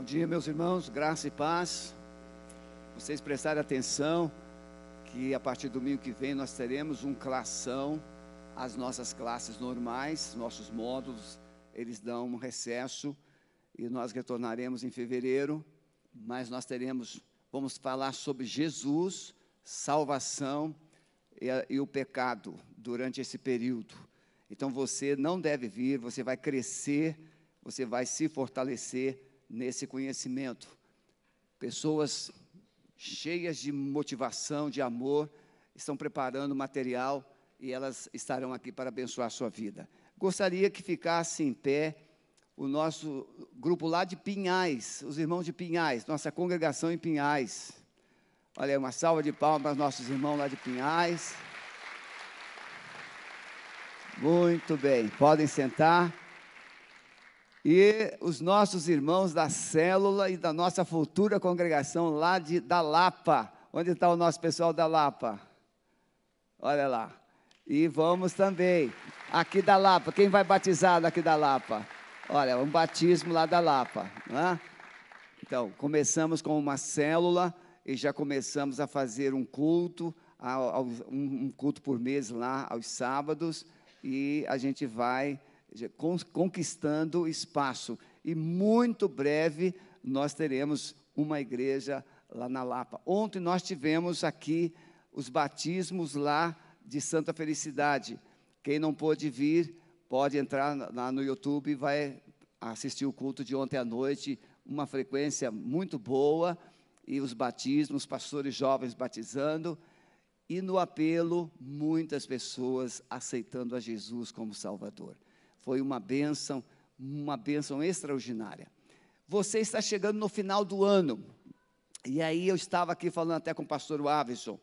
Bom dia, meus irmãos, graça e paz. Vocês prestarem atenção que a partir do domingo que vem nós teremos um classão, as nossas classes normais, nossos módulos, eles dão um recesso e nós retornaremos em fevereiro, mas nós teremos, vamos falar sobre Jesus, salvação e, e o pecado durante esse período. Então você não deve vir, você vai crescer, você vai se fortalecer nesse conhecimento. Pessoas cheias de motivação, de amor, estão preparando material e elas estarão aqui para abençoar a sua vida. Gostaria que ficasse em pé o nosso grupo lá de Pinhais, os irmãos de Pinhais, nossa congregação em Pinhais. Olha uma salva de palmas para os nossos irmãos lá de Pinhais. Muito bem, podem sentar e os nossos irmãos da célula e da nossa futura congregação lá de, da Lapa. Onde está o nosso pessoal da Lapa? Olha lá. E vamos também, aqui da Lapa, quem vai batizar daqui da Lapa? Olha, um batismo lá da Lapa. Né? Então, começamos com uma célula e já começamos a fazer um culto, um culto por mês lá aos sábados, e a gente vai conquistando espaço. E muito breve nós teremos uma igreja lá na Lapa. Ontem nós tivemos aqui os batismos lá de Santa Felicidade. Quem não pôde vir, pode entrar lá no YouTube e vai assistir o culto de ontem à noite, uma frequência muito boa, e os batismos, pastores jovens batizando, e no apelo, muitas pessoas aceitando a Jesus como Salvador. Foi uma bênção, uma bênção extraordinária. Você está chegando no final do ano. E aí eu estava aqui falando até com o pastor Avison.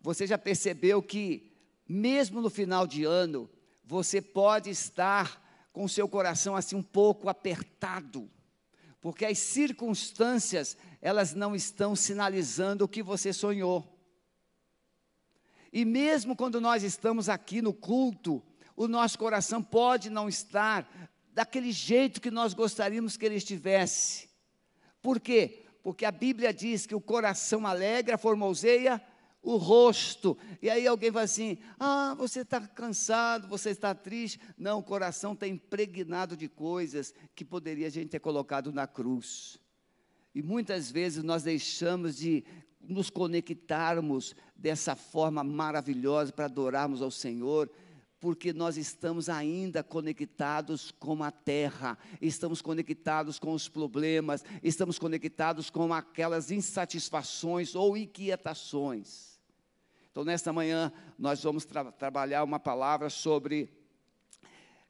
Você já percebeu que, mesmo no final de ano, você pode estar com seu coração assim um pouco apertado, porque as circunstâncias, elas não estão sinalizando o que você sonhou. E mesmo quando nós estamos aqui no culto, o nosso coração pode não estar daquele jeito que nós gostaríamos que ele estivesse. Por quê? Porque a Bíblia diz que o coração alegra, formoseia o rosto. E aí alguém vai assim: ah, você está cansado, você está triste. Não, o coração está impregnado de coisas que poderia a gente ter colocado na cruz. E muitas vezes nós deixamos de nos conectarmos dessa forma maravilhosa para adorarmos ao Senhor porque nós estamos ainda conectados com a terra, estamos conectados com os problemas, estamos conectados com aquelas insatisfações ou inquietações. Então, nesta manhã, nós vamos tra trabalhar uma palavra sobre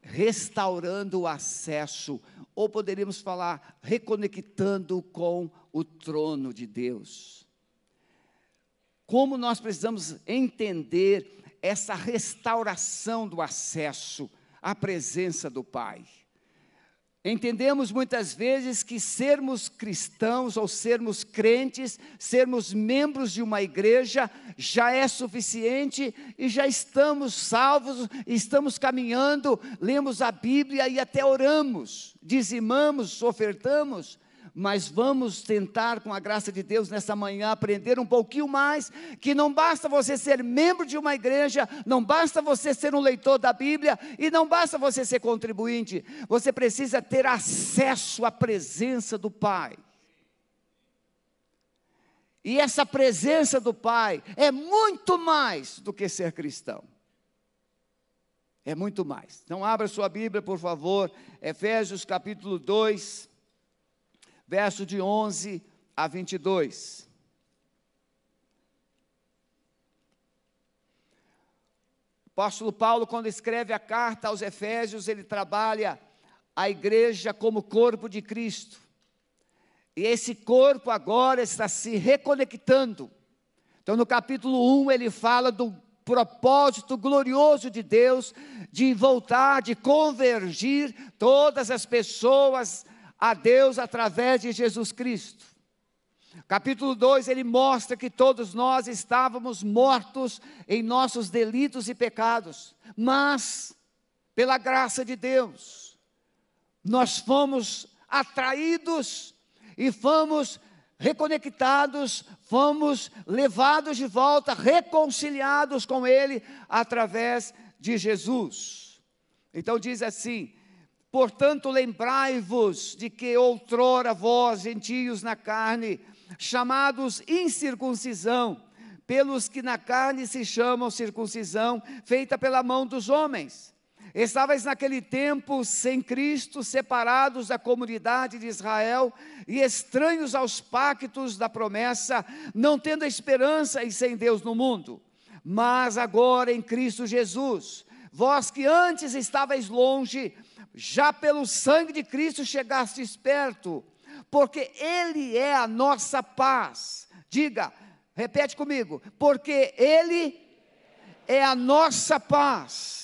restaurando o acesso, ou poderíamos falar reconectando com o trono de Deus. Como nós precisamos entender essa restauração do acesso à presença do Pai. Entendemos muitas vezes que sermos cristãos ou sermos crentes, sermos membros de uma igreja, já é suficiente e já estamos salvos, estamos caminhando, lemos a Bíblia e até oramos, dizimamos, ofertamos, mas vamos tentar, com a graça de Deus, nessa manhã, aprender um pouquinho mais: que não basta você ser membro de uma igreja, não basta você ser um leitor da Bíblia, e não basta você ser contribuinte, você precisa ter acesso à presença do Pai. E essa presença do Pai é muito mais do que ser cristão. É muito mais. Então, abra sua Bíblia, por favor, Efésios capítulo 2 verso de 11 a 22. O apóstolo Paulo, quando escreve a carta aos Efésios, ele trabalha a igreja como corpo de Cristo. E esse corpo agora está se reconectando. Então, no capítulo 1, ele fala do propósito glorioso de Deus de voltar, de convergir todas as pessoas a Deus através de Jesus Cristo. Capítulo 2, ele mostra que todos nós estávamos mortos em nossos delitos e pecados, mas, pela graça de Deus, nós fomos atraídos e fomos reconectados, fomos levados de volta, reconciliados com Ele através de Jesus. Então diz assim: Portanto, lembrai-vos de que outrora vós, gentios na carne, chamados incircuncisão, pelos que na carne se chamam circuncisão, feita pela mão dos homens. Estavais naquele tempo sem Cristo, separados da comunidade de Israel e estranhos aos pactos da promessa, não tendo esperança e sem Deus no mundo. Mas agora em Cristo Jesus, vós que antes estavais longe, já pelo sangue de Cristo chegastes perto, porque Ele é a nossa paz. Diga, repete comigo, porque Ele é a nossa paz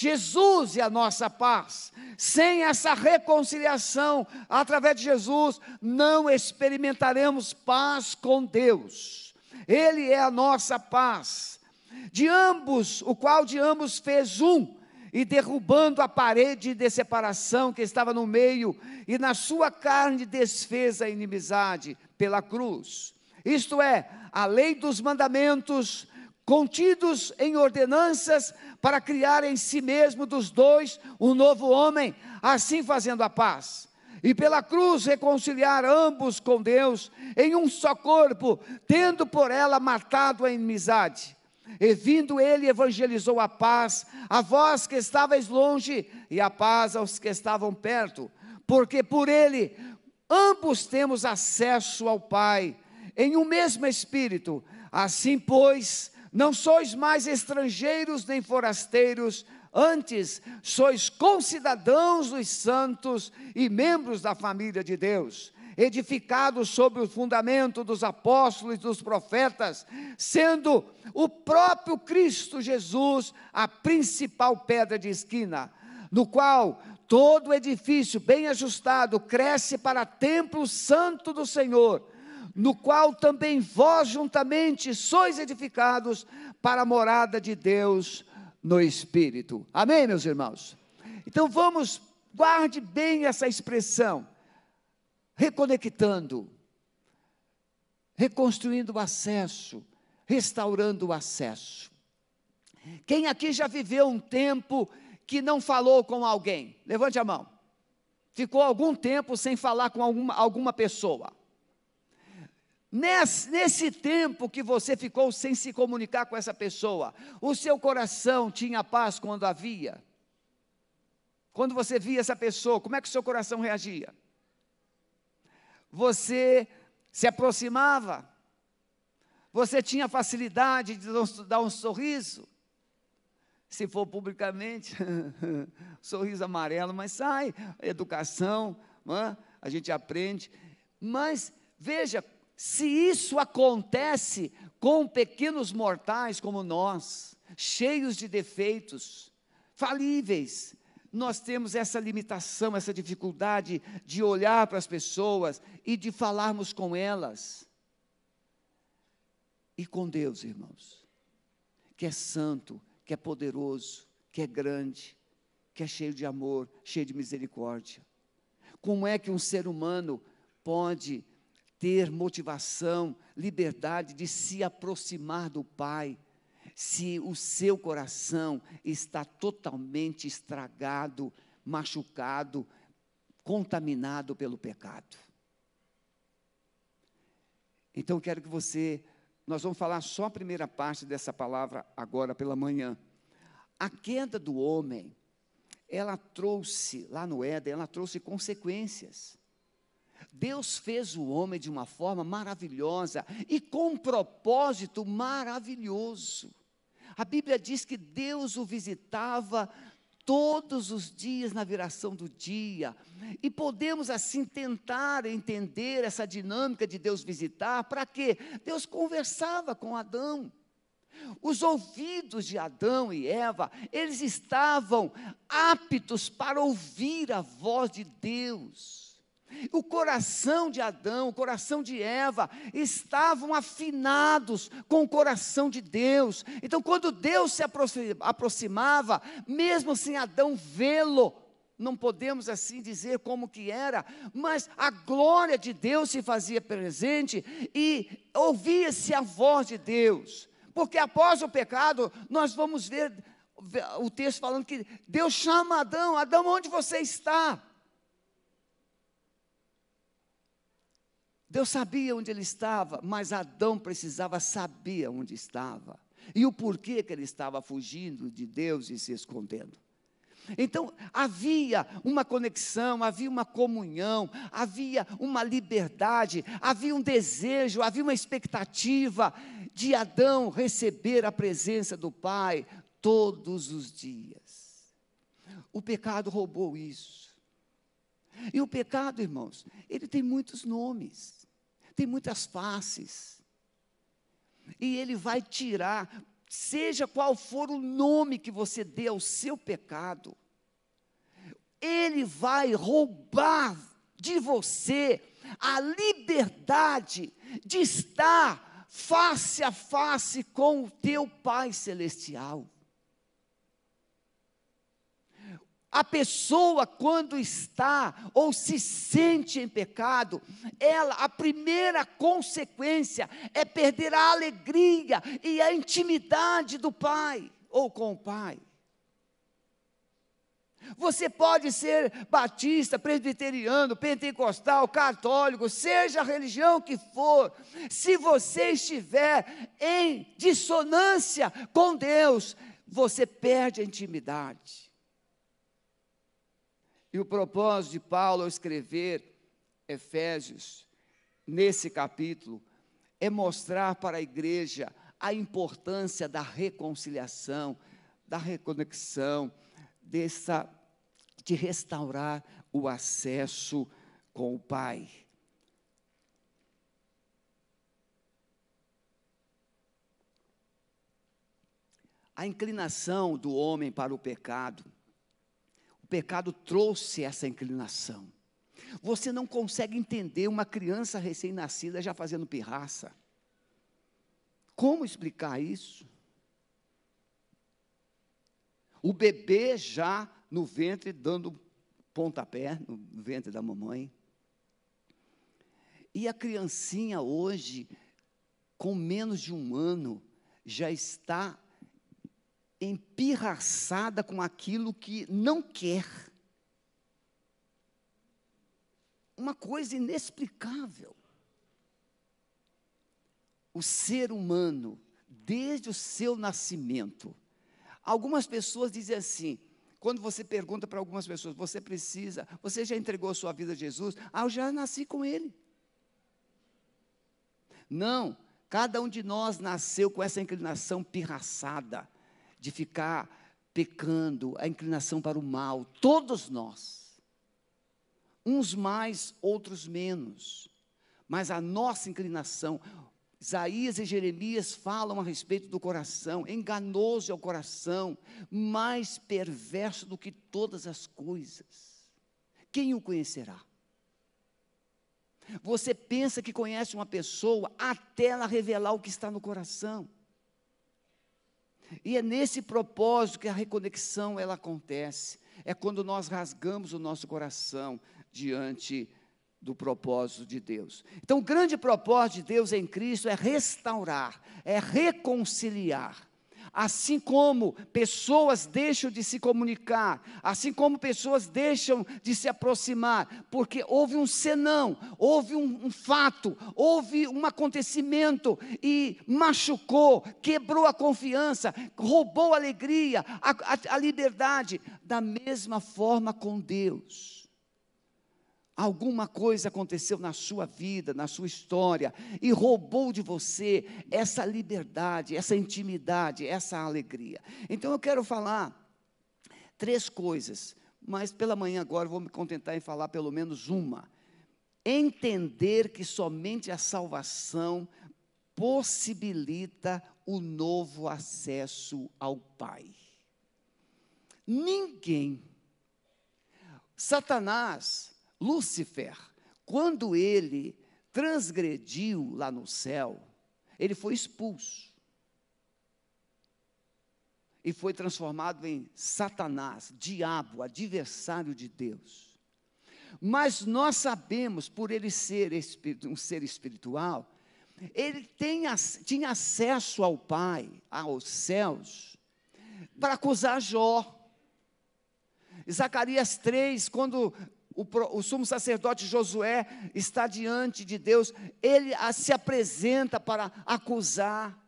Jesus é a nossa paz. Sem essa reconciliação através de Jesus, não experimentaremos paz com Deus. Ele é a nossa paz. De ambos, o qual de ambos fez um, e derrubando a parede de separação que estava no meio, e na sua carne desfez a inimizade pela cruz. Isto é, a lei dos mandamentos contidos em ordenanças para criar em si mesmo dos dois um novo homem, assim fazendo a paz. E pela cruz reconciliar ambos com Deus em um só corpo, tendo por ela matado a inimizade. E vindo ele, evangelizou a paz a vós que estáveis longe e a paz aos que estavam perto, porque por ele ambos temos acesso ao Pai em um mesmo Espírito. Assim, pois, não sois mais estrangeiros nem forasteiros, antes sois concidadãos dos santos e membros da família de Deus, edificados sobre o fundamento dos apóstolos e dos profetas, sendo o próprio Cristo Jesus a principal pedra de esquina, no qual todo edifício bem ajustado cresce para templo santo do Senhor no qual também vós juntamente sois edificados para a morada de Deus no Espírito. Amém, meus irmãos? Então vamos, guarde bem essa expressão, reconectando, reconstruindo o acesso, restaurando o acesso. Quem aqui já viveu um tempo que não falou com alguém? Levante a mão. Ficou algum tempo sem falar com alguma, alguma pessoa. Nesse, nesse, tempo que você ficou sem se comunicar com essa pessoa, o seu coração tinha paz quando havia? Quando você via essa pessoa, como é que o seu coração reagia? Você se aproximava? Você tinha facilidade de dar um sorriso? Se for publicamente, sorriso amarelo, mas sai, educação, é? a gente aprende. Mas veja, se isso acontece com pequenos mortais como nós, cheios de defeitos, falíveis, nós temos essa limitação, essa dificuldade de olhar para as pessoas e de falarmos com elas. E com Deus, irmãos, que é santo, que é poderoso, que é grande, que é cheio de amor, cheio de misericórdia. Como é que um ser humano pode ter motivação, liberdade de se aproximar do Pai, se o seu coração está totalmente estragado, machucado, contaminado pelo pecado. Então, quero que você, nós vamos falar só a primeira parte dessa palavra agora pela manhã. A queda do homem, ela trouxe, lá no Éden, ela trouxe consequências. Deus fez o homem de uma forma maravilhosa e com um propósito maravilhoso. A Bíblia diz que Deus o visitava todos os dias na viração do dia. E podemos assim tentar entender essa dinâmica de Deus visitar, para quê? Deus conversava com Adão. Os ouvidos de Adão e Eva, eles estavam aptos para ouvir a voz de Deus. O coração de Adão, o coração de Eva estavam afinados com o coração de Deus. Então, quando Deus se aproximava, mesmo sem Adão vê-lo, não podemos assim dizer como que era, mas a glória de Deus se fazia presente e ouvia-se a voz de Deus. Porque após o pecado, nós vamos ver o texto falando que Deus chama Adão: Adão, onde você está? Deus sabia onde ele estava, mas Adão precisava saber onde estava e o porquê que ele estava fugindo de Deus e se escondendo. Então, havia uma conexão, havia uma comunhão, havia uma liberdade, havia um desejo, havia uma expectativa de Adão receber a presença do Pai todos os dias. O pecado roubou isso. E o pecado, irmãos, ele tem muitos nomes, tem muitas faces. E ele vai tirar seja qual for o nome que você dê ao seu pecado, ele vai roubar de você a liberdade de estar face a face com o teu Pai Celestial. A pessoa, quando está ou se sente em pecado, ela, a primeira consequência é perder a alegria e a intimidade do Pai ou com o Pai. Você pode ser batista, presbiteriano, pentecostal, católico, seja a religião que for, se você estiver em dissonância com Deus, você perde a intimidade. E o propósito de Paulo ao escrever Efésios, nesse capítulo, é mostrar para a igreja a importância da reconciliação, da reconexão, dessa, de restaurar o acesso com o Pai. A inclinação do homem para o pecado pecado trouxe essa inclinação. Você não consegue entender uma criança recém-nascida já fazendo pirraça. Como explicar isso? O bebê já no ventre dando pontapé no ventre da mamãe. E a criancinha hoje, com menos de um ano, já está empirraçada com aquilo que não quer. Uma coisa inexplicável. O ser humano, desde o seu nascimento, algumas pessoas dizem assim, quando você pergunta para algumas pessoas, você precisa, você já entregou sua vida a Jesus? Ah, eu já nasci com Ele. Não, cada um de nós nasceu com essa inclinação pirraçada de ficar pecando, a inclinação para o mal, todos nós. Uns mais, outros menos. Mas a nossa inclinação, Isaías e Jeremias falam a respeito do coração, enganoso é o coração, mais perverso do que todas as coisas. Quem o conhecerá? Você pensa que conhece uma pessoa até ela revelar o que está no coração. E é nesse propósito que a reconexão ela acontece. É quando nós rasgamos o nosso coração diante do propósito de Deus. Então, o grande propósito de Deus em Cristo é restaurar, é reconciliar. Assim como pessoas deixam de se comunicar, assim como pessoas deixam de se aproximar, porque houve um senão, houve um, um fato, houve um acontecimento e machucou, quebrou a confiança, roubou a alegria, a, a, a liberdade, da mesma forma com Deus. Alguma coisa aconteceu na sua vida, na sua história, e roubou de você essa liberdade, essa intimidade, essa alegria. Então eu quero falar três coisas, mas pela manhã agora vou me contentar em falar pelo menos uma. Entender que somente a salvação possibilita o novo acesso ao Pai. Ninguém, Satanás, Lúcifer, quando ele transgrediu lá no céu, ele foi expulso. e foi transformado em Satanás, diabo, adversário de Deus. Mas nós sabemos, por ele ser um ser espiritual, ele tem, tinha acesso ao Pai, aos céus, para acusar Jó. Zacarias 3, quando o, o, sumo sacerdote Josué está diante de Deus, ele se apresenta para acusar.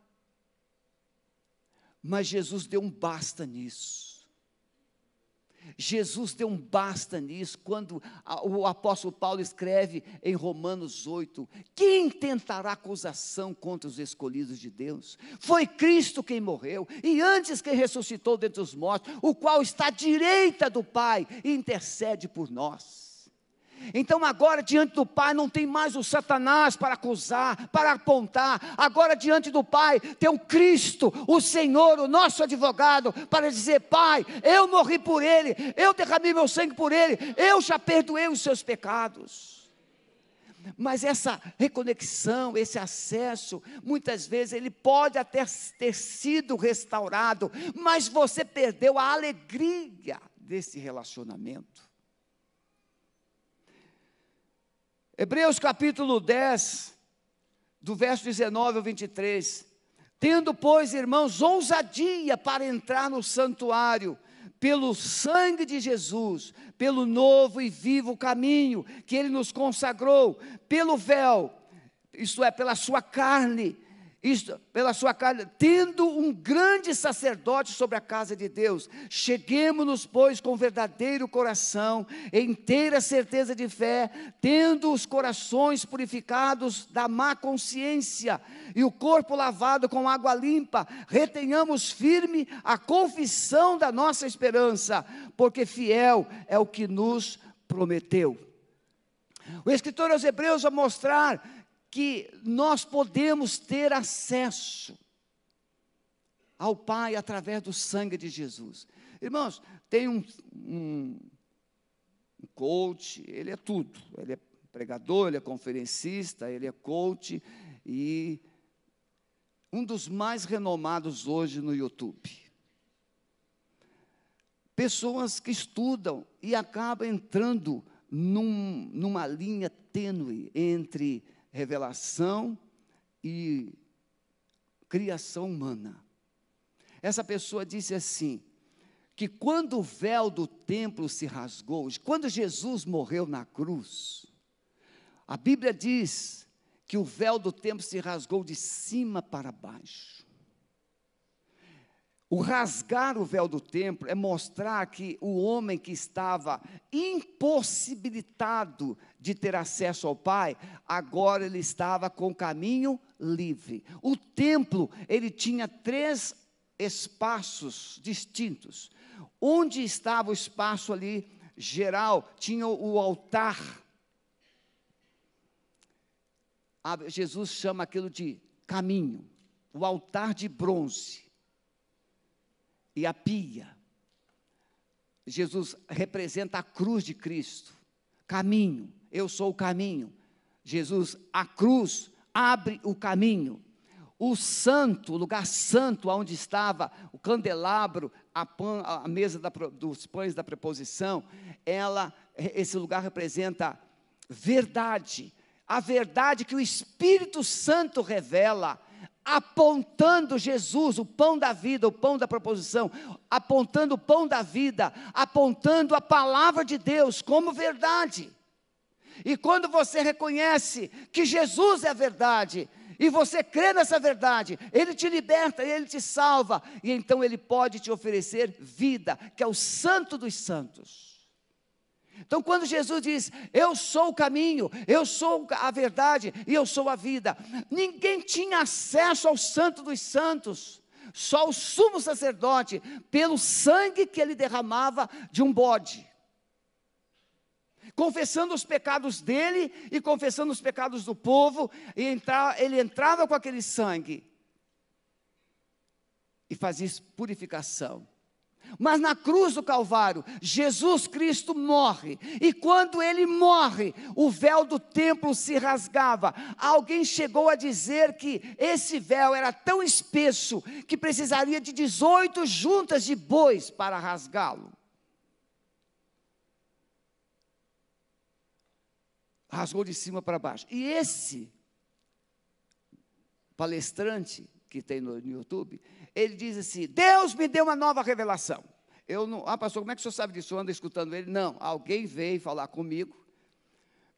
Mas Jesus deu um basta nisso. Jesus deu um basta nisso quando o apóstolo Paulo escreve em Romanos 8: Quem tentará acusação contra os escolhidos de Deus? Foi Cristo quem morreu, e antes quem ressuscitou dentre os mortos, o qual está à direita do Pai e intercede por nós. Então, agora, diante do Pai, não tem mais o Satanás para acusar, para apontar. Agora, diante do Pai, tem o Cristo, o Senhor, o nosso advogado, para dizer: Pai, eu morri por Ele, eu derramei meu sangue por Ele, eu já perdoei os seus pecados. Mas essa reconexão, esse acesso, muitas vezes ele pode até ter sido restaurado, mas você perdeu a alegria desse relacionamento. Hebreus capítulo 10, do verso 19 ao 23. Tendo, pois, irmãos, ousadia para entrar no santuário, pelo sangue de Jesus, pelo novo e vivo caminho que ele nos consagrou, pelo véu, isto é, pela sua carne, isto, pela sua carne, tendo um grande sacerdote sobre a casa de Deus, cheguemos-nos, pois, com verdadeiro coração, inteira certeza de fé, tendo os corações purificados da má consciência e o corpo lavado com água limpa, retenhamos firme a confissão da nossa esperança, porque fiel é o que nos prometeu. O escritor aos Hebreus vai mostrar que nós podemos ter acesso ao Pai através do sangue de Jesus. Irmãos, tem um, um, um coach, ele é tudo. Ele é pregador, ele é conferencista, ele é coach e um dos mais renomados hoje no YouTube. Pessoas que estudam e acabam entrando num, numa linha tênue entre revelação e criação humana. Essa pessoa disse assim: que quando o véu do templo se rasgou, quando Jesus morreu na cruz, a Bíblia diz que o véu do templo se rasgou de cima para baixo. O rasgar o véu do templo é mostrar que o homem que estava impossibilitado de ter acesso ao Pai, agora ele estava com caminho livre. O templo, ele tinha três espaços distintos. Onde estava o espaço ali geral, tinha o altar. Jesus chama aquilo de caminho, o altar de bronze e a pia. Jesus representa a cruz de Cristo, caminho, eu sou o caminho. Jesus, a cruz, abre o caminho. O santo, o lugar santo, onde estava o candelabro, a, pan, a mesa da, dos pães da preposição, ela, esse lugar representa verdade, a verdade que o Espírito Santo revela apontando Jesus, o pão da vida, o pão da proposição, apontando o pão da vida, apontando a palavra de Deus como verdade. E quando você reconhece que Jesus é a verdade, e você crê nessa verdade, Ele te liberta, Ele te salva, e então Ele pode te oferecer vida, que é o Santo dos Santos. Então, quando Jesus diz, Eu sou o caminho, eu sou a verdade e eu sou a vida, ninguém tinha acesso ao Santo dos Santos, só o sumo sacerdote, pelo sangue que ele derramava de um bode. Confessando os pecados dele e confessando os pecados do povo, e ele entrava com aquele sangue e fazia purificação. Mas na cruz do Calvário, Jesus Cristo morre. E quando ele morre, o véu do templo se rasgava. Alguém chegou a dizer que esse véu era tão espesso que precisaria de 18 juntas de bois para rasgá-lo. Rasgou de cima para baixo. E esse palestrante que tem no, no YouTube, ele diz assim: Deus me deu uma nova revelação. Eu não, ah, pastor, como é que o senhor sabe disso? Eu ando escutando ele. Não, alguém veio falar comigo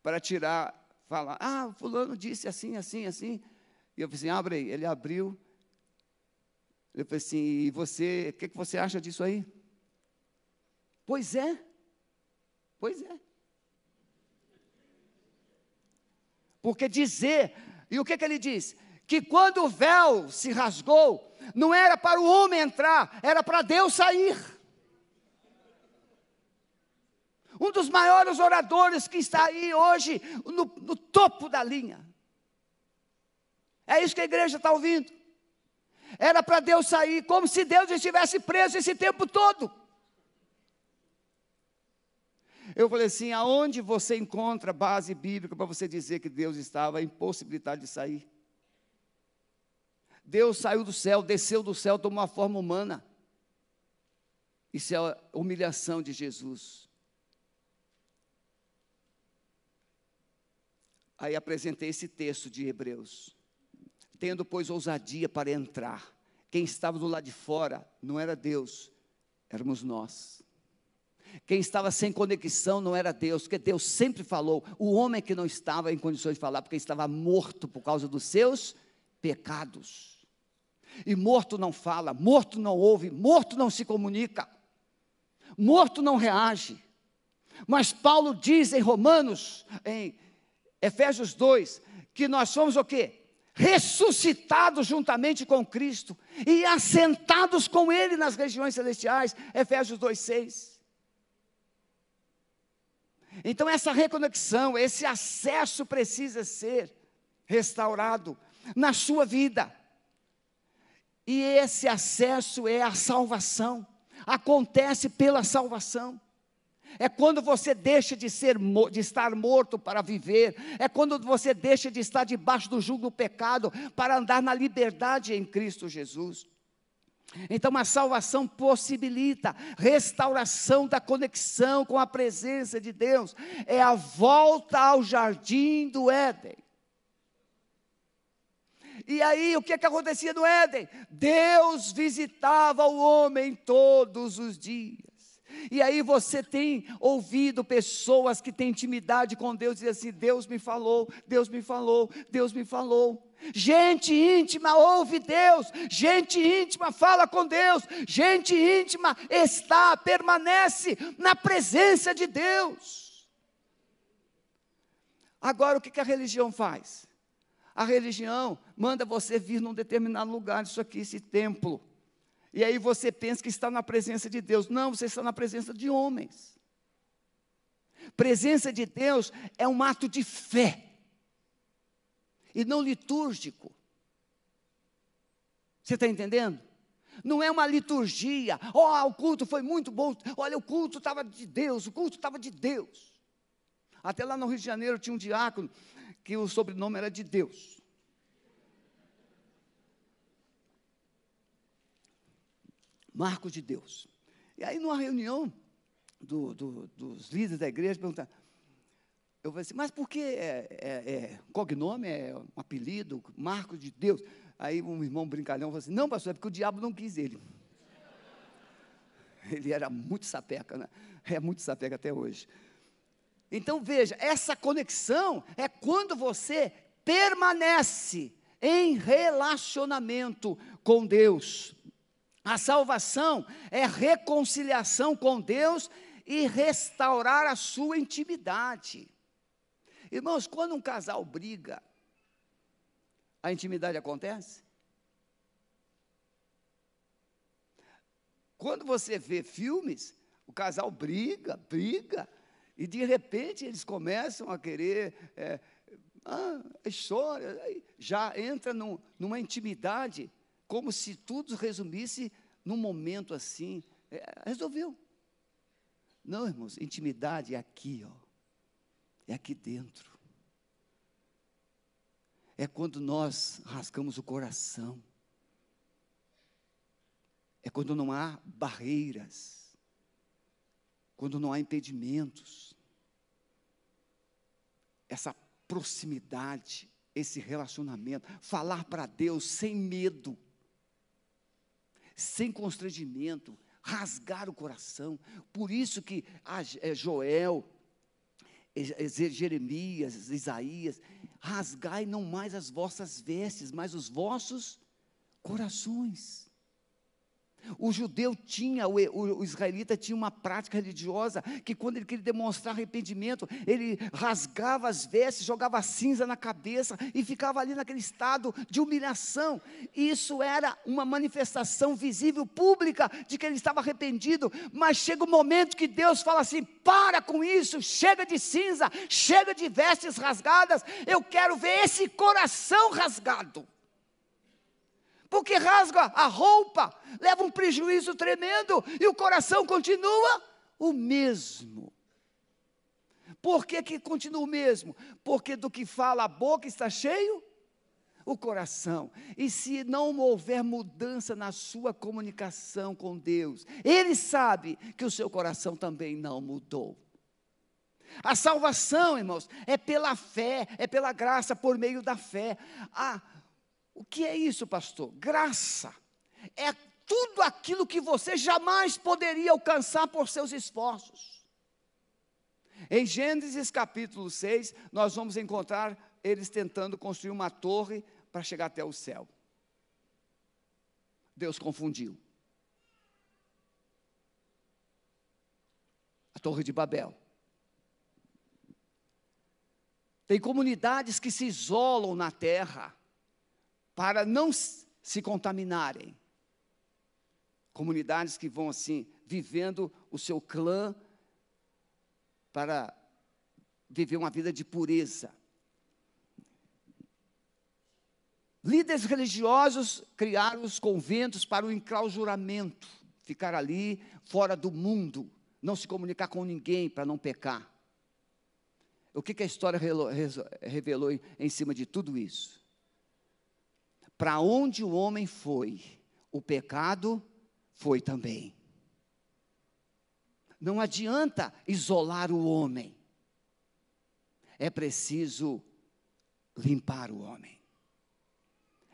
para tirar, falar, ah, fulano disse assim, assim, assim. E eu falei assim, abre aí. Ele abriu. Eu falei assim, e você, o que, que você acha disso aí? Pois é, pois é. Porque dizer, e o que, que ele diz? Que quando o véu se rasgou, não era para o homem entrar, era para Deus sair. Um dos maiores oradores que está aí hoje no, no topo da linha. É isso que a igreja está ouvindo. Era para Deus sair, como se Deus estivesse preso esse tempo todo. Eu falei assim: aonde você encontra base bíblica para você dizer que Deus estava impossibilitado de sair? Deus saiu do céu, desceu do céu, tomou uma forma humana. Isso é a humilhação de Jesus. Aí apresentei esse texto de Hebreus. Tendo, pois, ousadia para entrar. Quem estava do lado de fora não era Deus, éramos nós. Quem estava sem conexão não era Deus, porque Deus sempre falou. O homem que não estava em condições de falar, porque estava morto por causa dos seus pecados. E morto não fala, morto não ouve, morto não se comunica, morto não reage. Mas Paulo diz em Romanos, em Efésios 2, que nós somos o quê? Ressuscitados juntamente com Cristo e assentados com Ele nas regiões celestiais. Efésios 2, 6. Então, essa reconexão, esse acesso precisa ser restaurado na sua vida. E esse acesso é a salvação. Acontece pela salvação. É quando você deixa de ser de estar morto para viver, é quando você deixa de estar debaixo do jugo do pecado para andar na liberdade em Cristo Jesus. Então a salvação possibilita restauração da conexão com a presença de Deus, é a volta ao jardim do Éden. E aí, o que, é que acontecia no Éden? Deus visitava o homem todos os dias. E aí você tem ouvido pessoas que têm intimidade com Deus e assim: Deus me falou, Deus me falou, Deus me falou. Gente íntima ouve Deus, gente íntima fala com Deus, gente íntima está, permanece na presença de Deus. Agora, o que, a religião faz? A religião manda você vir num determinado lugar, isso aqui, esse templo. E aí você pensa que está na presença de Deus. Não, você está na presença de homens. Presença de Deus é um ato de fé. E não litúrgico. Você está entendendo? Não é uma liturgia. Oh, o culto foi muito bom. Olha, o culto estava de Deus, o culto estava de Deus. Até lá no Rio de Janeiro tinha um diácono que o sobrenome era de Deus. Marcos de Deus. E aí, numa reunião do, do, dos líderes da igreja, perguntaram, eu falei assim, mas por que é, é, é cognome, é um apelido, Marcos de Deus? Aí um irmão brincalhão falou assim, não pastor, é porque o diabo não quis ele. Ele era muito sapeca, né? É muito sapeca até hoje. Então veja, essa conexão é quando você permanece em relacionamento com Deus. A salvação é reconciliação com Deus e restaurar a sua intimidade. Irmãos, quando um casal briga, a intimidade acontece? Quando você vê filmes, o casal briga, briga, e de repente eles começam a querer, é, ah, chora, já entra numa intimidade, como se tudo resumisse num momento assim, É, resolveu. Não, irmãos, intimidade é aqui, ó. É aqui dentro. É quando nós rasgamos o coração. É quando não há barreiras. Quando não há impedimentos. Essa proximidade, esse relacionamento, falar para Deus sem medo, sem constrangimento, rasgar o coração. Por isso que é, Joel, Jeremias, Isaías, rasgai não mais as vossas vestes, mas os vossos corações. O judeu tinha, o, israelita tinha uma prática religiosa que, quando ele queria demonstrar arrependimento, ele rasgava as vestes, jogava cinza na cabeça e ficava ali naquele estado de humilhação. Isso era uma manifestação visível, pública, de que ele estava arrependido. Mas chega o um momento que Deus fala assim: para com isso, chega de cinza, chega de vestes rasgadas, eu quero ver esse coração rasgado porque rasga a roupa, leva um prejuízo tremendo e o coração continua o mesmo. Por que, que continua o mesmo? Porque do que fala a boca está cheio o coração. E se não houver mudança na sua comunicação com Deus, Ele sabe que o seu coração também não mudou. A salvação, irmãos, é pela fé, é pela graça, por meio da fé. Ah, o que é isso, pastor? Graça. É tudo aquilo que você jamais poderia alcançar por seus esforços. Em Gênesis capítulo 6, nós vamos encontrar eles tentando construir uma torre para chegar até o céu. Deus confundiu. A Torre de Babel. Tem comunidades que se isolam na terra para não se contaminarem. Comunidades que vão assim, vivendo o seu clã para viver uma vida de pureza. Líderes religiosos criaram os conventos para o enclausuramento, ficar ali fora do mundo, não se comunicar com ninguém para não pecar. O que, que a história revelou em cima de tudo isso? Para onde o homem foi, o pecado foi também. Não adianta isolar o homem. É preciso limpar o homem.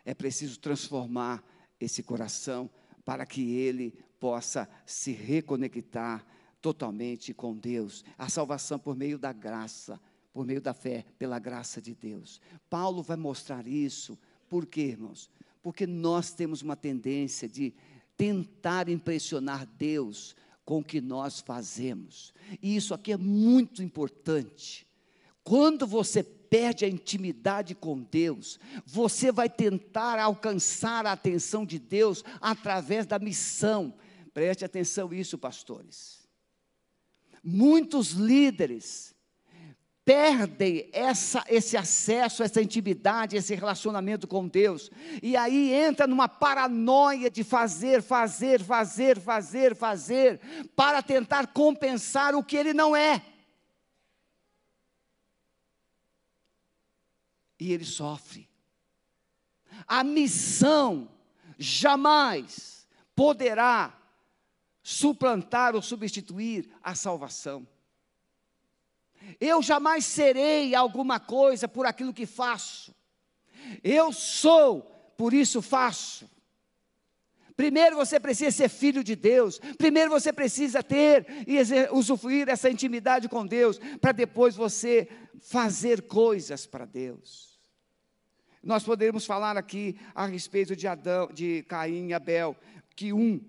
É preciso transformar esse coração para que ele possa se reconectar totalmente com Deus. A salvação por meio da graça, por meio da fé, pela graça de Deus. Paulo vai mostrar isso por quê, irmãos? Porque nós temos uma tendência de tentar impressionar Deus com o que nós fazemos. E isso aqui é muito importante. Quando você perde a intimidade com Deus, você vai tentar alcançar a atenção de Deus através da missão. Preste atenção nisso, pastores. Muitos líderes perdem essa, esse acesso, essa intimidade, esse relacionamento com Deus, e aí entra numa paranoia de fazer, fazer, fazer, fazer, fazer, para tentar compensar o que ele não é. E ele sofre. A missão jamais poderá suplantar ou substituir a salvação. Eu jamais serei alguma coisa por aquilo que faço. Eu sou, por isso faço. Primeiro você precisa ser filho de Deus. Primeiro você precisa ter e usufruir essa intimidade com Deus, para depois você fazer coisas para Deus. Nós poderíamos falar aqui a respeito de Adão, de Caim e Abel, que um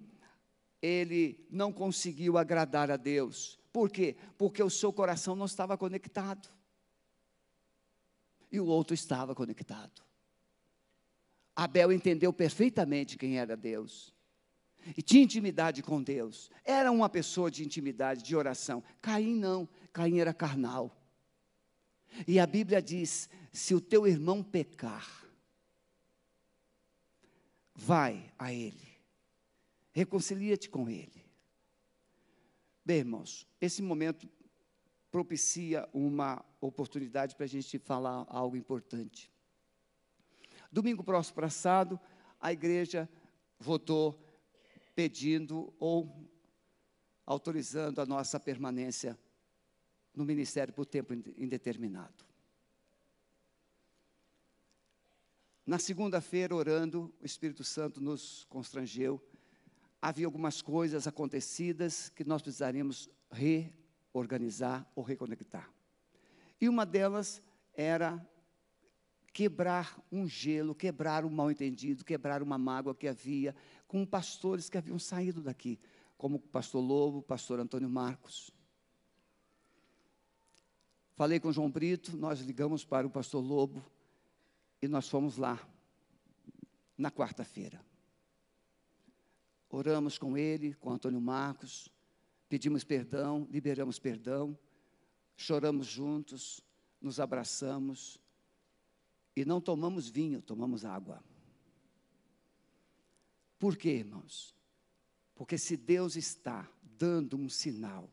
ele não conseguiu agradar a Deus. Por quê? Porque o seu coração não estava conectado. E o outro estava conectado. Abel entendeu perfeitamente quem era Deus. E tinha intimidade com Deus. Era uma pessoa de intimidade, de oração. Caim não. Caim era carnal. E a Bíblia diz: se o teu irmão pecar, vai a ele, reconcilia-te com ele. Bem, irmãos, esse momento propicia uma oportunidade para a gente falar algo importante. Domingo próximo passado, a igreja votou pedindo ou autorizando a nossa permanência no ministério por tempo indeterminado. Na segunda-feira, orando, o Espírito Santo nos constrangeu. Havia algumas coisas acontecidas que nós precisaríamos reorganizar ou reconectar. E uma delas era quebrar um gelo, quebrar um mal-entendido, quebrar uma mágoa que havia com pastores que haviam saído daqui, como o pastor Lobo, o pastor Antônio Marcos. Falei com João Brito, nós ligamos para o pastor Lobo, e nós fomos lá, na quarta-feira. Oramos com ele, com Antônio Marcos, pedimos perdão, liberamos perdão, choramos juntos, nos abraçamos e não tomamos vinho, tomamos água. Por quê, irmãos? Porque se Deus está dando um sinal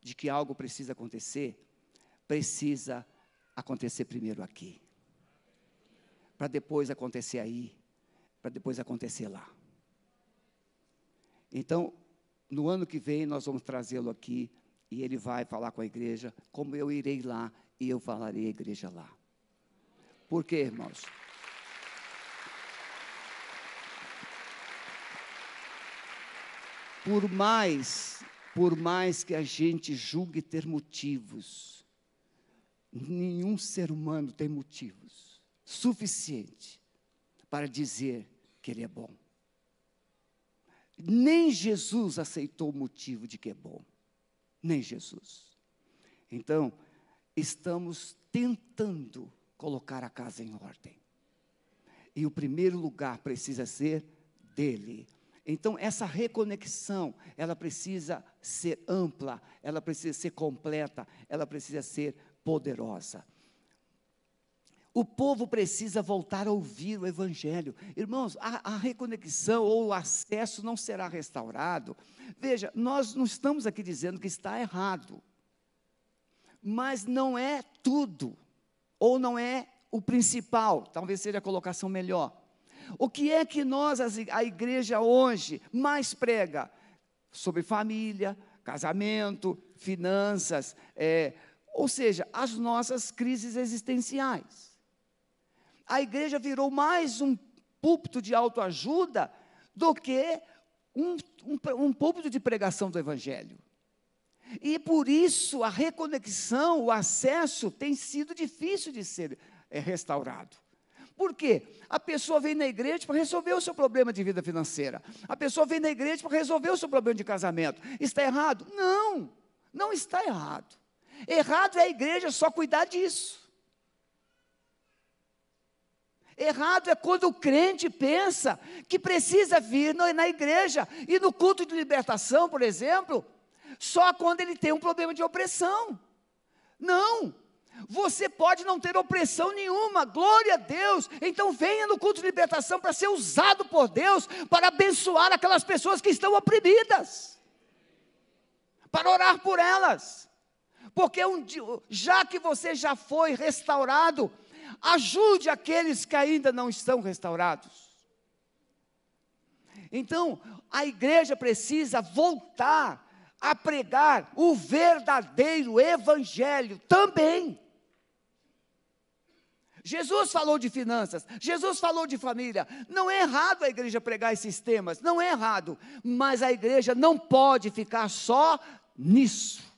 de que algo precisa acontecer, precisa acontecer primeiro aqui para depois acontecer aí, para depois acontecer lá. Então, no ano que vem, nós vamos trazê-lo aqui e ele vai falar com a igreja, como eu irei lá e eu falarei à igreja lá. Por quê, irmãos? Por mais, por mais que a gente julgue ter motivos, nenhum ser humano tem motivos suficiente para dizer que Ele é bom. Nem Jesus aceitou o motivo de que é bom. Nem Jesus. Então, estamos tentando colocar a casa em ordem. E o primeiro lugar precisa ser dele. Então, essa reconexão, ela precisa ser ampla, ela precisa ser completa, ela precisa ser poderosa. O povo precisa voltar a ouvir o Evangelho. Irmãos, a, a, reconexão ou o acesso não será restaurado. Veja, nós não estamos aqui dizendo que está errado, mas não é tudo, ou não é o principal, talvez seja a colocação melhor. O que é que nós, a igreja hoje, mais prega? Sobre família, casamento, finanças, é, ou seja, as nossas crises existenciais a igreja virou mais um púlpito de autoajuda do que um, um, um púlpito de pregação do Evangelho. E por isso a reconexão, o acesso tem sido difícil de ser é, restaurado. Por quê? A pessoa vem na igreja para resolver o seu problema de vida financeira. A pessoa vem na igreja para resolver o seu problema de casamento. Está errado? Não, não está errado. Errado é a igreja só cuidar disso. Errado é quando o crente pensa que precisa vir na igreja e no culto de libertação, por exemplo, só quando ele tem um problema de opressão. Não, você pode não ter opressão nenhuma, glória a Deus. Então venha no culto de libertação para ser usado por Deus para abençoar aquelas pessoas que estão oprimidas, para orar por elas. Porque um, já que você já foi restaurado, ajude aqueles que ainda não estão restaurados. Então, a igreja precisa voltar a pregar o verdadeiro evangelho também. Jesus falou de finanças, Jesus falou de família. Não é errado a igreja pregar esses temas, não é errado, mas a igreja não pode ficar só nisso.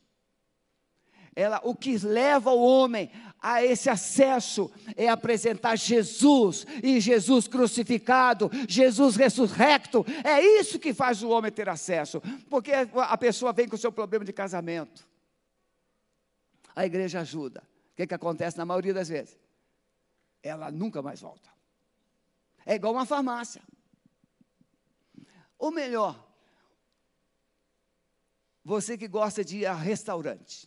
Ela, o que leva o homem a esse acesso é apresentar Jesus e Jesus crucificado, Jesus ressurrecto. É isso que faz o homem ter acesso, porque a pessoa vem com o seu problema de casamento. A igreja ajuda. O que, que acontece na maioria das vezes? Ela nunca mais volta. É igual uma farmácia. Ou melhor, você que gosta de ir a restaurante.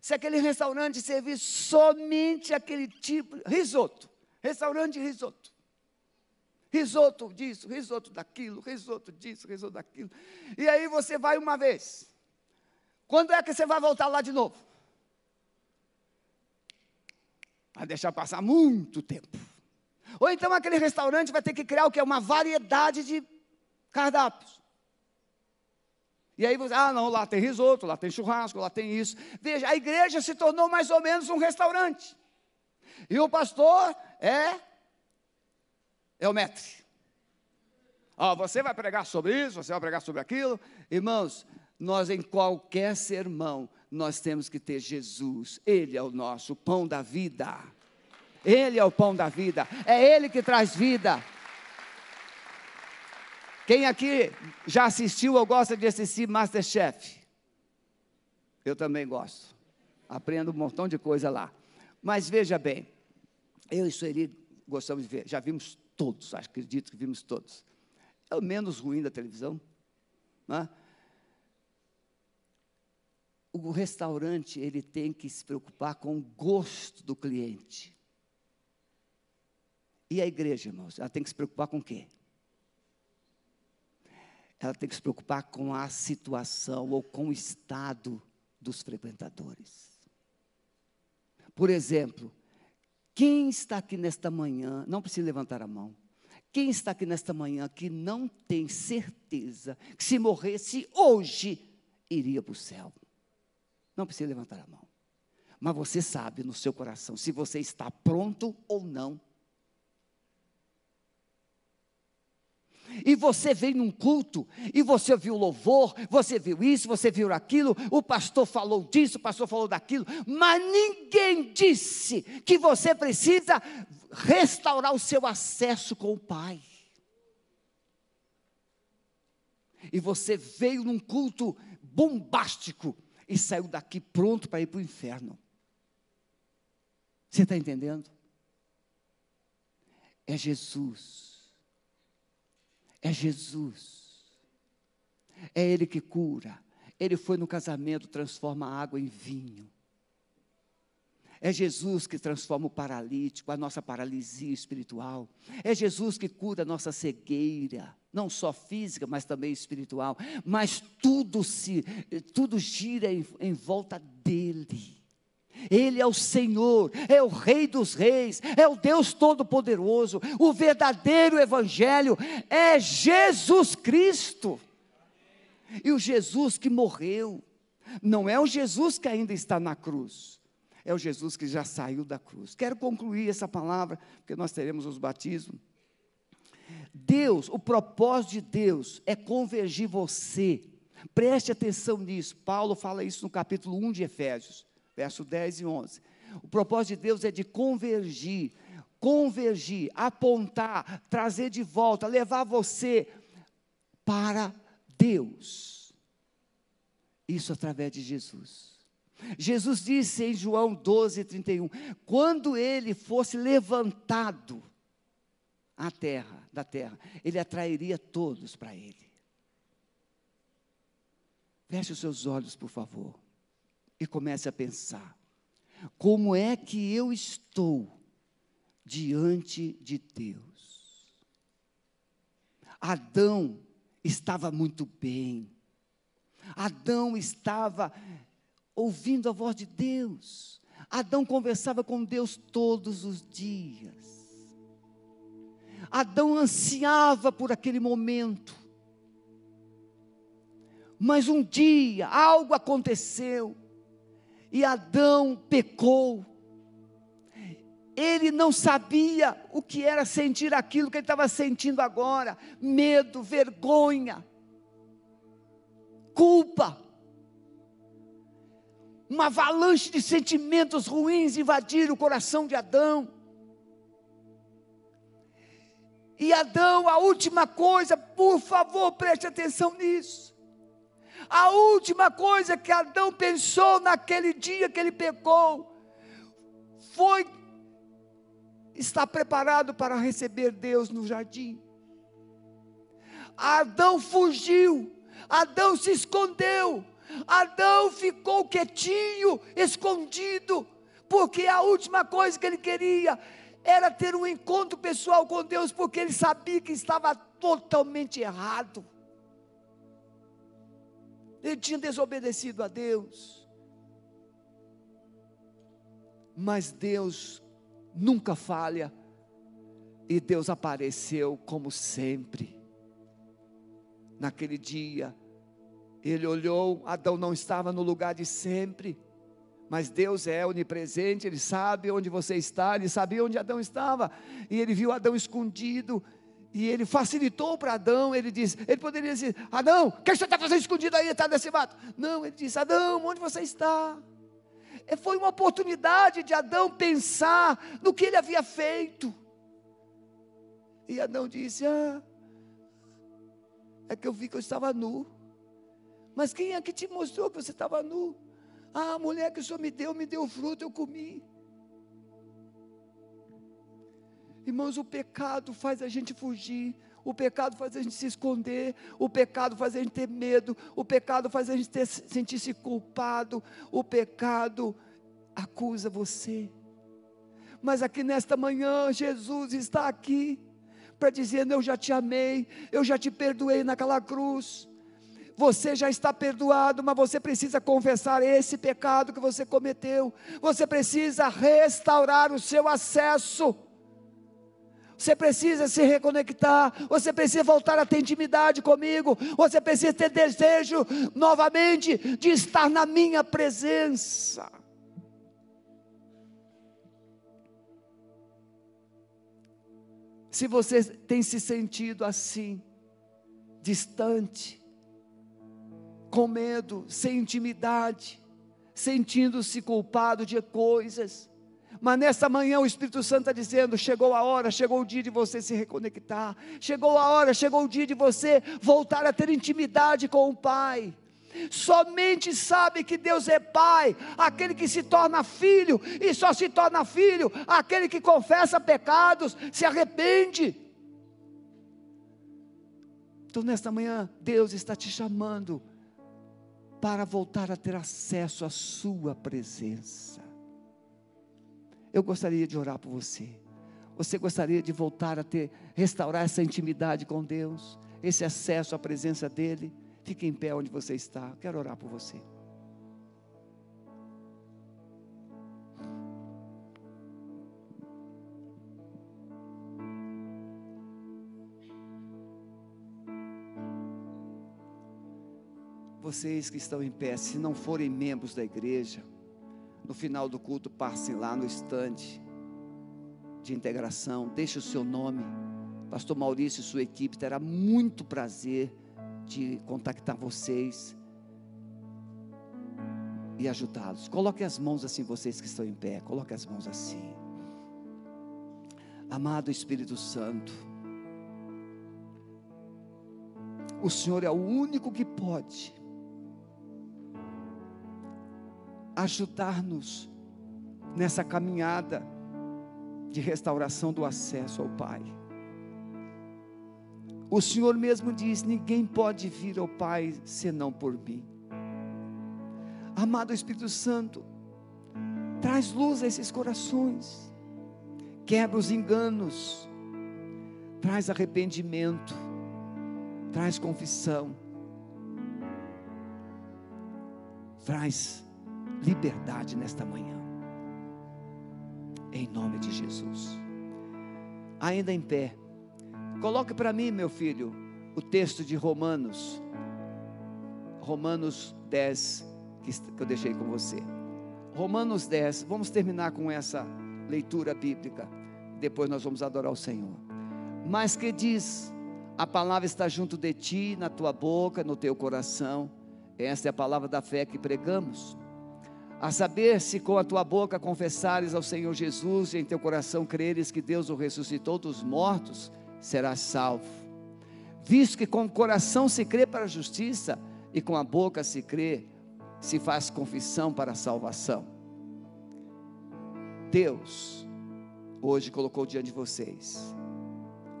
Se aquele restaurante servir somente aquele tipo, risoto, restaurante risoto. Risoto disso, risoto daquilo, risoto disso, risoto daquilo. E aí você vai uma vez. Quando é que você vai voltar lá de novo? Vai deixar passar muito tempo. Ou então aquele restaurante vai ter que criar o que? Uma variedade de cardápios. E aí você, ah, não, lá tem risoto, lá tem churrasco, lá tem isso. Veja, a igreja se tornou mais ou menos um restaurante. E o pastor é é o mestre. Ó, você vai pregar sobre isso, você vai pregar sobre aquilo. Irmãos, nós em qualquer sermão, nós temos que ter Jesus. Ele é o nosso pão da vida. Ele é o pão da vida. É Ele que traz vida. Quem aqui já assistiu ou gosta de assistir Masterchef? Eu também gosto. Aprendo um montão de coisa lá. Mas veja bem, eu e Sueli gostamos de ver, já vimos todos, acredito que vimos todos. É o menos ruim da televisão. Né? O restaurante ele tem que se preocupar com o gosto do cliente. E a igreja, irmãos, ela tem que se preocupar com o quê? Ela tem que se preocupar com a situação ou com o estado dos frequentadores. Por exemplo, quem está aqui nesta manhã, não precisa levantar a mão. Quem está aqui nesta manhã que não tem certeza que se morresse hoje, iria para o céu? Não precisa levantar a mão. Mas você sabe no seu coração se você está pronto ou não e você veio num culto, e você viu louvor, você viu isso, você viu aquilo, o pastor falou disso, o pastor falou daquilo, mas ninguém disse que você precisa restaurar o seu acesso com o Pai. E você veio num culto bombástico e saiu daqui pronto para ir para o inferno. Você está entendendo? É Jesus é Jesus. É Ele que cura. Ele foi no casamento, transforma a água em vinho. É Jesus que transforma o paralítico, a nossa paralisia espiritual. É Jesus que cura a nossa cegueira, não só física, mas também espiritual. Mas tudo se, tudo gira em, em volta dele. Ele é o Senhor, é o Rei dos Reis, é o Deus Todo-Poderoso. O verdadeiro Evangelho é Jesus Cristo. E o Jesus que morreu, não é o Jesus que ainda está na cruz, é o Jesus que já saiu da cruz. Quero concluir essa palavra, porque nós teremos os batismos. Deus, o propósito de Deus é convergir você. Preste atenção nisso. Paulo fala isso no capítulo 1 de Efésios verso 10 e 11. O propósito de Deus é de convergir, convergir, apontar, trazer de volta, levar você para Deus. Isso através de Jesus. Jesus disse em João 12, 31, quando ele fosse levantado à terra, da terra, ele atrairia todos para ele. Feche os seus olhos, por favor e comece a pensar: como é que eu estou diante de Deus? Adão estava muito bem, Adão estava ouvindo a voz de Deus, Adão conversava com Deus todos os dias. Adão ansiava por aquele momento. Mas um dia algo aconteceu e Adão pecou. Ele não sabia o que era sentir aquilo que ele estava sentindo agora: medo, vergonha, culpa. Uma avalanche de sentimentos ruins invadiram o coração de Adão. E Adão, a última coisa, por favor, preste atenção nisso. A última coisa que Adão pensou naquele dia que ele pecou foi estar preparado para receber Deus no jardim. Adão fugiu, Adão se escondeu, Adão ficou quietinho, escondido, porque a última coisa que ele queria era ter um encontro pessoal com Deus, porque ele sabia que estava totalmente errado. Ele tinha desobedecido a Deus. Mas Deus nunca falha. E Deus apareceu como sempre. Naquele dia, ele olhou, Adão não estava no lugar de sempre, mas Deus é onipresente, Ele sabe onde você está, Ele sabia onde Adão estava, e Ele viu Adão escondido, e Ele facilitou para Adão, Ele disse, Ele poderia dizer, Adão, o que você está fazendo escondido aí, está nesse mato? Não, Ele disse, Adão, onde você está? E foi uma oportunidade de Adão pensar no que ele havia feito, e Adão disse: Ah, é que eu vi que eu estava nu. Mas quem é que te mostrou que você estava nu? Ah, a mulher que o Senhor me deu, me deu fruto, eu comi. Irmãos, o pecado faz a gente fugir, o pecado faz a gente se esconder, o pecado faz a gente ter medo, o pecado faz a gente sentir-se culpado, o pecado acusa você. Mas aqui nesta manhã, Jesus está aqui para dizer: Eu já te amei, eu já te perdoei naquela cruz. Você já está perdoado, mas você precisa confessar esse pecado que você cometeu. Você precisa restaurar o seu acesso. Você precisa se reconectar, você precisa voltar a ter intimidade comigo, você precisa ter desejo novamente de estar na minha presença. Se você tem se sentido assim, distante, com medo, sem intimidade, sentindo-se culpado de coisas, mas nessa manhã o Espírito Santo está dizendo: chegou a hora, chegou o dia de você se reconectar, chegou a hora, chegou o dia de você voltar a ter intimidade com o Pai. Somente sabe que Deus é Pai, aquele que se torna filho, e só se torna filho aquele que confessa pecados, se arrepende. Então, nesta manhã, Deus está te chamando para voltar a ter acesso à Sua presença. Eu gostaria de orar por você. Você gostaria de voltar a ter, restaurar essa intimidade com Deus, esse acesso à presença dEle? Fique em pé onde você está. Quero orar por você. Vocês que estão em pé, se não forem membros da igreja, no final do culto, passem lá no estande de integração, deixe o seu nome. Pastor Maurício e sua equipe terá muito prazer de contactar vocês e ajudá-los. Coloque as mãos assim, vocês que estão em pé, coloque as mãos assim. Amado Espírito Santo, o Senhor é o único que pode ajudar-nos nessa caminhada de restauração do acesso ao Pai. O Senhor mesmo diz: ninguém pode vir ao Pai senão por mim. Amado Espírito Santo, traz luz a esses corações, quebra os enganos, traz arrependimento, traz confissão, traz liberdade nesta manhã, em nome de Jesus. Ainda em pé. Coloque para mim, meu filho, o texto de Romanos, Romanos 10, que eu deixei com você. Romanos 10, vamos terminar com essa leitura bíblica, depois nós vamos adorar o Senhor. Mas que diz: a palavra está junto de ti, na tua boca, no teu coração. Esta é a palavra da fé que pregamos. A saber, se com a tua boca confessares ao Senhor Jesus e em teu coração creres que Deus o ressuscitou dos mortos, serás salvo. Visto que com o coração se crê para a justiça e com a boca se crê, se faz confissão para a salvação. Deus hoje colocou diante de vocês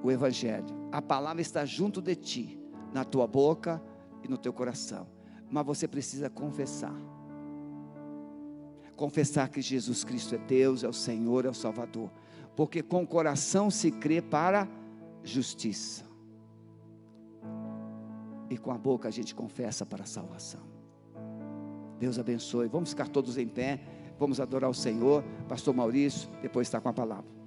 o Evangelho. A palavra está junto de ti, na tua boca e no teu coração. Mas você precisa confessar. Confessar que Jesus Cristo é Deus, é o Senhor, é o Salvador. Porque com o coração se crê para justiça. e com a boca a gente confessa para a salvação. Deus abençoe. Vamos ficar todos em pé. Vamos adorar o Senhor. Pastor Maurício, depois está com a palavra.